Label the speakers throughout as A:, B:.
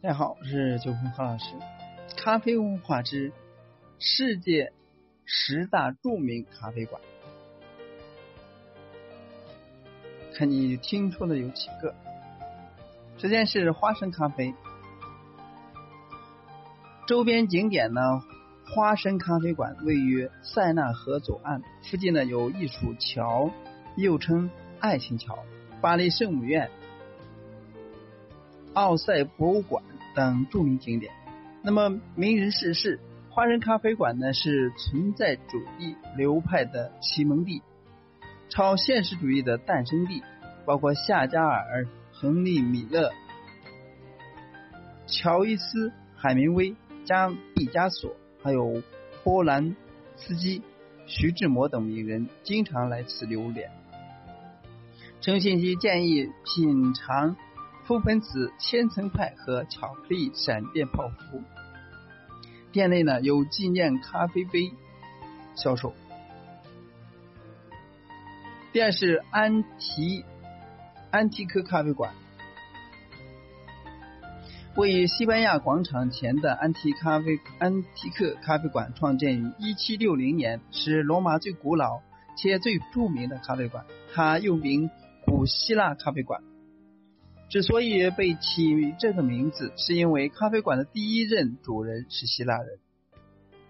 A: 大家好，我是九峰何老师。咖啡文化之世界十大著名咖啡馆，看你听说的有几个？首先是花生咖啡，周边景点呢，花生咖啡馆位于塞纳河左岸，附近呢有一处桥，又称爱情桥、巴黎圣母院、奥赛博物馆。等著名景点。那么，名人逝世，花生咖啡馆呢是存在主义流派的启蒙地，超现实主义的诞生地，包括夏加尔、亨利·米勒、乔伊斯、海明威、加毕加索，还有波兰斯基、徐志摩等名人经常来此留恋。陈信息建议品尝。覆盆子千层派和巧克力闪电泡芙，店内呢有纪念咖啡杯销售。店是安提安提科咖啡馆，位于西班牙广场前的安提咖啡安提克咖啡馆创建于一七六零年，是罗马最古老且最著名的咖啡馆，它又名古希腊咖啡馆。之所以被起这个名字，是因为咖啡馆的第一任主人是希腊人。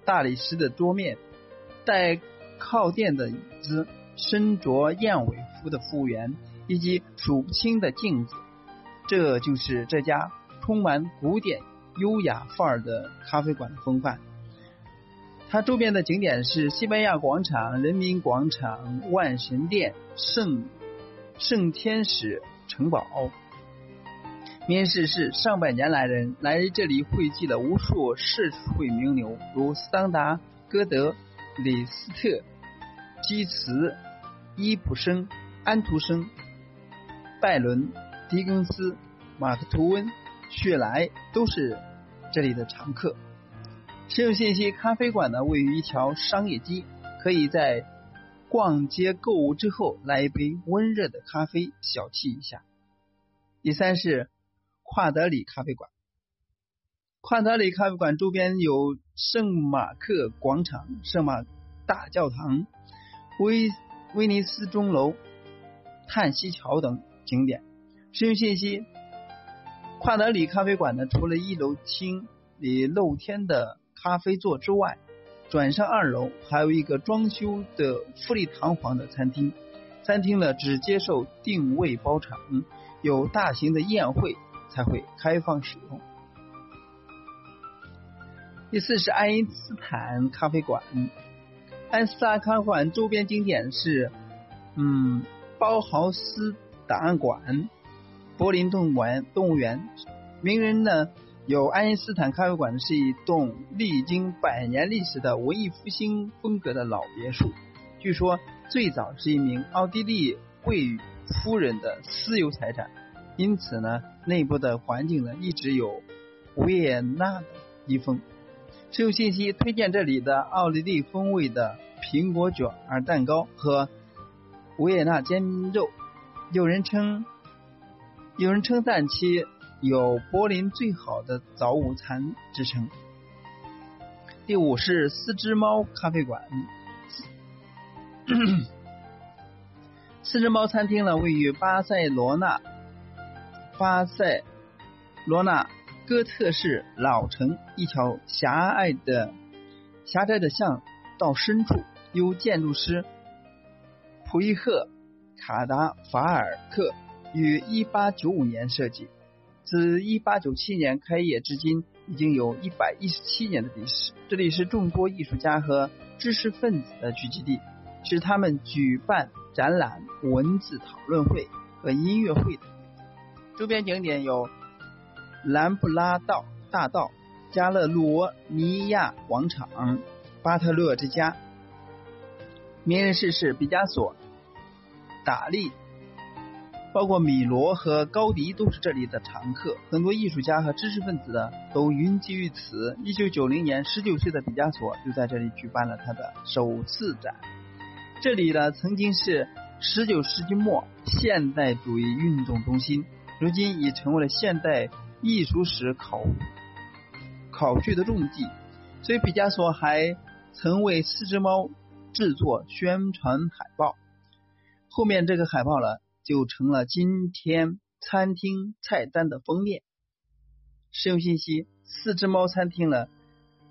A: 大理石的桌面、带靠垫的椅子、身着燕尾服的服务员以及数不清的镜子，这就是这家充满古典优雅范儿的咖啡馆的风范。它周边的景点是西班牙广场、人民广场、万神殿、圣圣天使城堡。面试是上百年来人来这里汇聚了无数社会名流，如桑达、歌德、李斯特、基茨、伊普生、安徒生、拜伦、狄更斯、马克吐温、雪莱都是这里的常客。实用信息：咖啡馆呢位于一条商业街，可以在逛街购物之后来一杯温热的咖啡小憩一下。第三是。夸德里咖啡馆，夸德里咖啡馆周边有圣马克广场、圣马大教堂、威威尼斯钟楼、叹息桥等景点。使用信息：帕德里咖啡馆呢，除了一楼厅里露天的咖啡座之外，转上二楼还有一个装修的富丽堂皇的餐厅。餐厅呢，只接受定位包场，有大型的宴会。才会开放使用。第四是爱因斯坦咖啡馆，爱因斯坦咖啡馆周边景点是，嗯，包豪斯档案馆、柏林动物园。动物园名人呢，有爱因斯坦咖啡馆是一栋历经百年历史的文艺复兴风格的老别墅，据说最早是一名奥地利贵夫人的私有财产。因此呢，内部的环境呢一直有维也纳的遗风。实用信息推荐这里的奥地利风味的苹果卷儿蛋糕和维也纳煎肉。有人称，有人称赞其有柏林最好的早午餐之称。第五是四只猫咖啡馆。四只猫餐厅呢位于巴塞罗那。巴塞罗那哥特式老城一条狭隘的狭窄的巷道深处，由建筑师普伊赫卡达法尔克于1895年设计，自1897年开业至今，已经有一百一十七年的历史。这里是众多艺术家和知识分子的聚集地，是他们举办展览、文字讨论会和音乐会的。周边景点有兰布拉道大道、加勒罗尼亚广场、巴特勒之家。名人逝世：毕加索、达利、包括米罗和高迪都是这里的常客。很多艺术家和知识分子呢都云集于此。一九九零年，十九岁的毕加索就在这里举办了他的首次展。这里呢，曾经是十九世纪末现代主义运动中心，如今已成为了现代艺术史考考据的重地。所以，毕加索还曾为四只猫制作宣传海报。后面这个海报呢，就成了今天餐厅菜单的封面。使用信息：四只猫餐厅呢，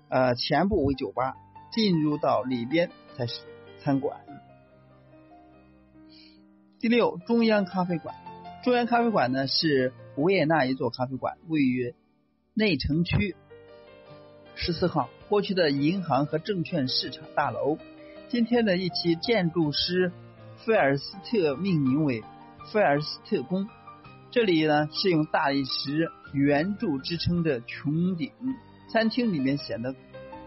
A: 呃，前部为酒吧，进入到里边才是餐馆。第六，中央咖啡馆。中央咖啡馆呢是维也纳一座咖啡馆，位于内城区十四号。过去的银行和证券市场大楼，今天的一期建筑师菲尔斯特命名为菲尔斯特宫。这里呢是用大理石圆柱支撑着穹顶，餐厅里面显得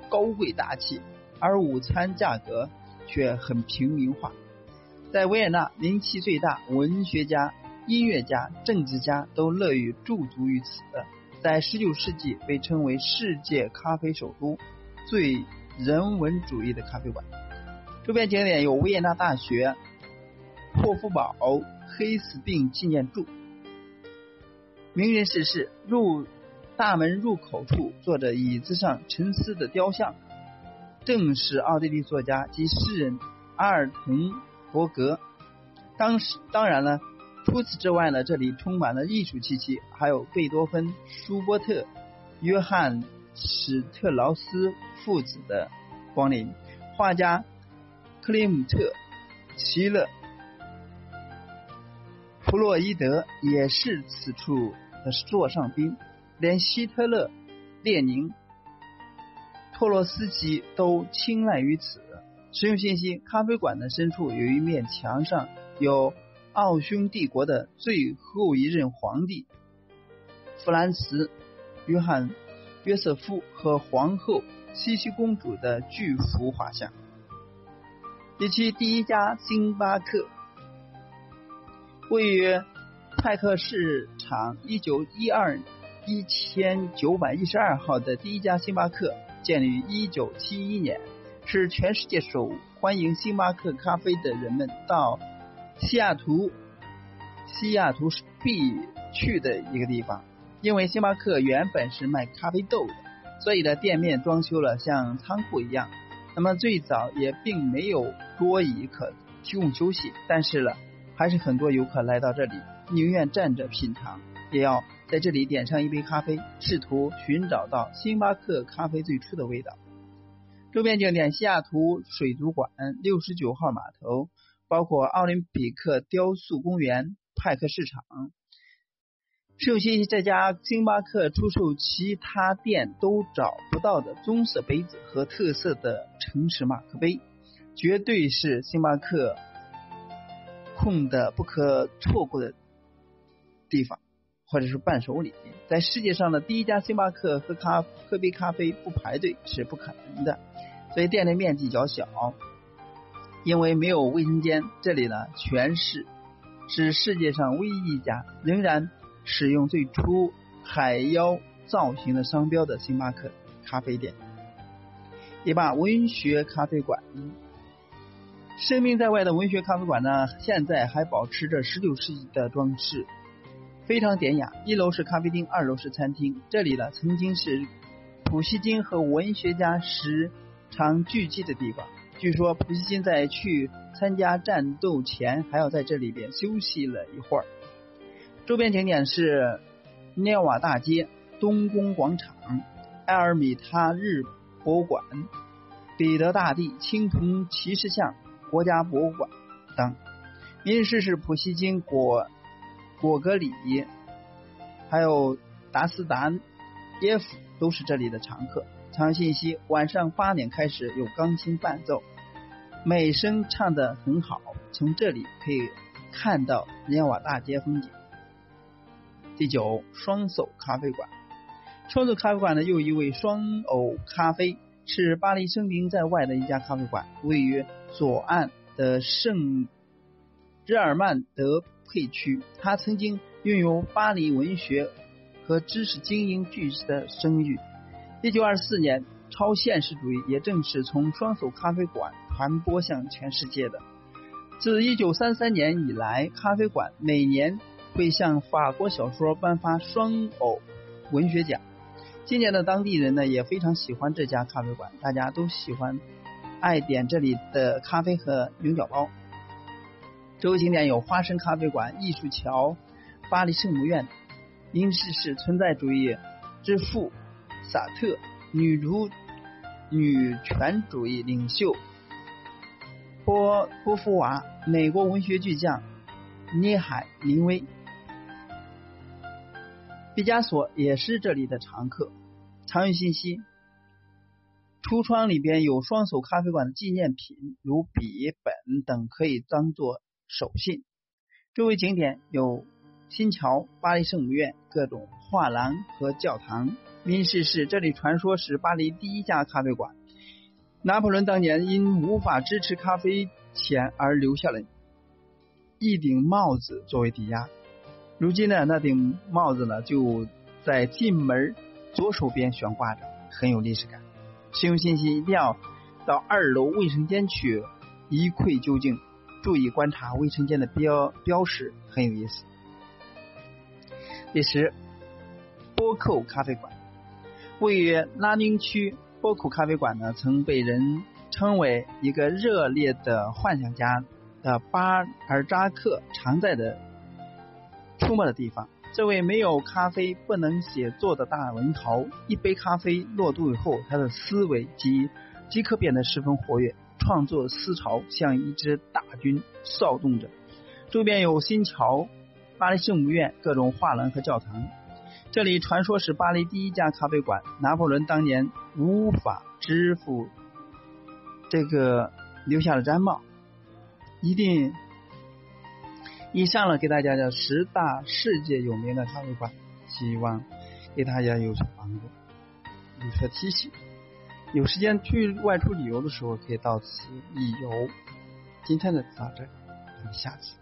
A: 高贵大气，而午餐价格却很平民化。在维也纳，名气最大，文学家、音乐家、政治家都乐于驻足于此。在19世纪被称为世界咖啡首都，最人文主义的咖啡馆。周边景点有维也纳大学、霍夫堡黑死病纪念柱。名人逝世，入大门入口处坐着椅子上沉思的雕像，正是奥地利作家及诗人阿尔滕伯格。当时，当然了。除此之外呢，这里充满了艺术气息，还有贝多芬、舒伯特、约翰史特劳斯父子的光临，画家克里姆特、齐勒、弗洛伊德也是此处的座上宾，连希特勒、列宁、托洛斯基都青睐于此。实用信息：咖啡馆的深处有一面墙上有。奥匈帝国的最后一任皇帝弗兰茨·约翰·约瑟夫和皇后茜茜公主的巨幅画像。以及第一家星巴克位于泰克市场一九一二一千九百一十二号的第一家星巴克建立于一九七一年，是全世界首欢迎星巴克咖啡的人们到。西雅图，西雅图必去的一个地方，因为星巴克原本是卖咖啡豆的，所以呢，店面装修了像仓库一样。那么最早也并没有桌椅可提供休息，但是呢，还是很多游客来到这里，宁愿站着品尝，也要在这里点上一杯咖啡，试图寻找到星巴克咖啡最初的味道。周边景点：西雅图水族馆、六十九号码头。包括奥林匹克雕塑公园、派克市场。实用信息：这家星巴克出售其他店都找不到的棕色杯子和特色的城市马克杯，绝对是星巴克空的不可错过的地方，或者是伴手礼。在世界上的第一家星巴克喝咖喝杯咖啡不排队是不可能的，所以店内面积较小。因为没有卫生间，这里呢全是是世界上唯一一家仍然使用最初海妖造型的商标的星巴克咖啡店。第八，文学咖啡馆。声名在外的文学咖啡馆呢，现在还保持着十九世纪的装饰，非常典雅。一楼是咖啡厅，二楼是餐厅。这里呢曾经是普希金和文学家时常聚集的地方。据说普希金在去参加战斗前，还要在这里边休息了一会儿。周边景点是涅瓦大街、东宫广场、埃尔米塔日博物馆、彼得大帝青铜骑士像国家博物馆等。名士是普希金、果果戈里，还有达斯达耶夫，都是这里的常客。长信息：晚上八点开始有钢琴伴奏，美声唱得很好。从这里可以看到涅瓦大街风景。第九，双叟咖啡馆。双叟咖啡馆的又一位双偶咖啡是巴黎声名在外的一家咖啡馆，位于左岸的圣日耳曼德佩区。他曾经拥有巴黎文学和知识精英巨石的声誉。一九二四年，超现实主义也正是从双手咖啡馆传播向全世界的。自一九三三年以来，咖啡馆每年会向法国小说颁发双偶文学奖。今年的当地人呢也非常喜欢这家咖啡馆，大家都喜欢爱点这里的咖啡和牛角包。周围景点有花生咖啡馆、艺术桥、巴黎圣母院。英式是存在主义之父萨特、女主女权主义领袖波波夫娃、美国文学巨匠聂海明威。毕加索也是这里的常客。常用信息：橱窗里边有双手咖啡馆的纪念品，如笔、本等，可以当做手信。周围景点有新桥、巴黎圣母院、各种画廊和教堂。民事是这里传说是巴黎第一家咖啡馆。拿破仑当年因无法支持咖啡钱而留下了一顶帽子作为抵押。如今呢，那顶帽子呢就在进门左手边悬挂着，很有历史感。使用信息一定要到二楼卫生间去一窥究竟，注意观察卫生间的标标识，很有意思。第十，波寇咖啡馆位于拉丁区，波寇咖啡馆呢曾被人称为一个热烈的幻想家的巴尔扎克常在的。出没的地方，这位没有咖啡不能写作的大文豪，一杯咖啡落肚以后，他的思维即即刻变得十分活跃，创作思潮像一支大军骚动着。周边有新桥、巴黎圣母院、各种画廊和教堂。这里传说是巴黎第一家咖啡馆。拿破仑当年无法支付这个留下了毡帽，一定。以上呢，给大家的十大世界有名的咖啡馆，希望给大家有所帮助，有所提醒。有时间去外出旅游的时候，可以到此一游。今天的到这，我们下次。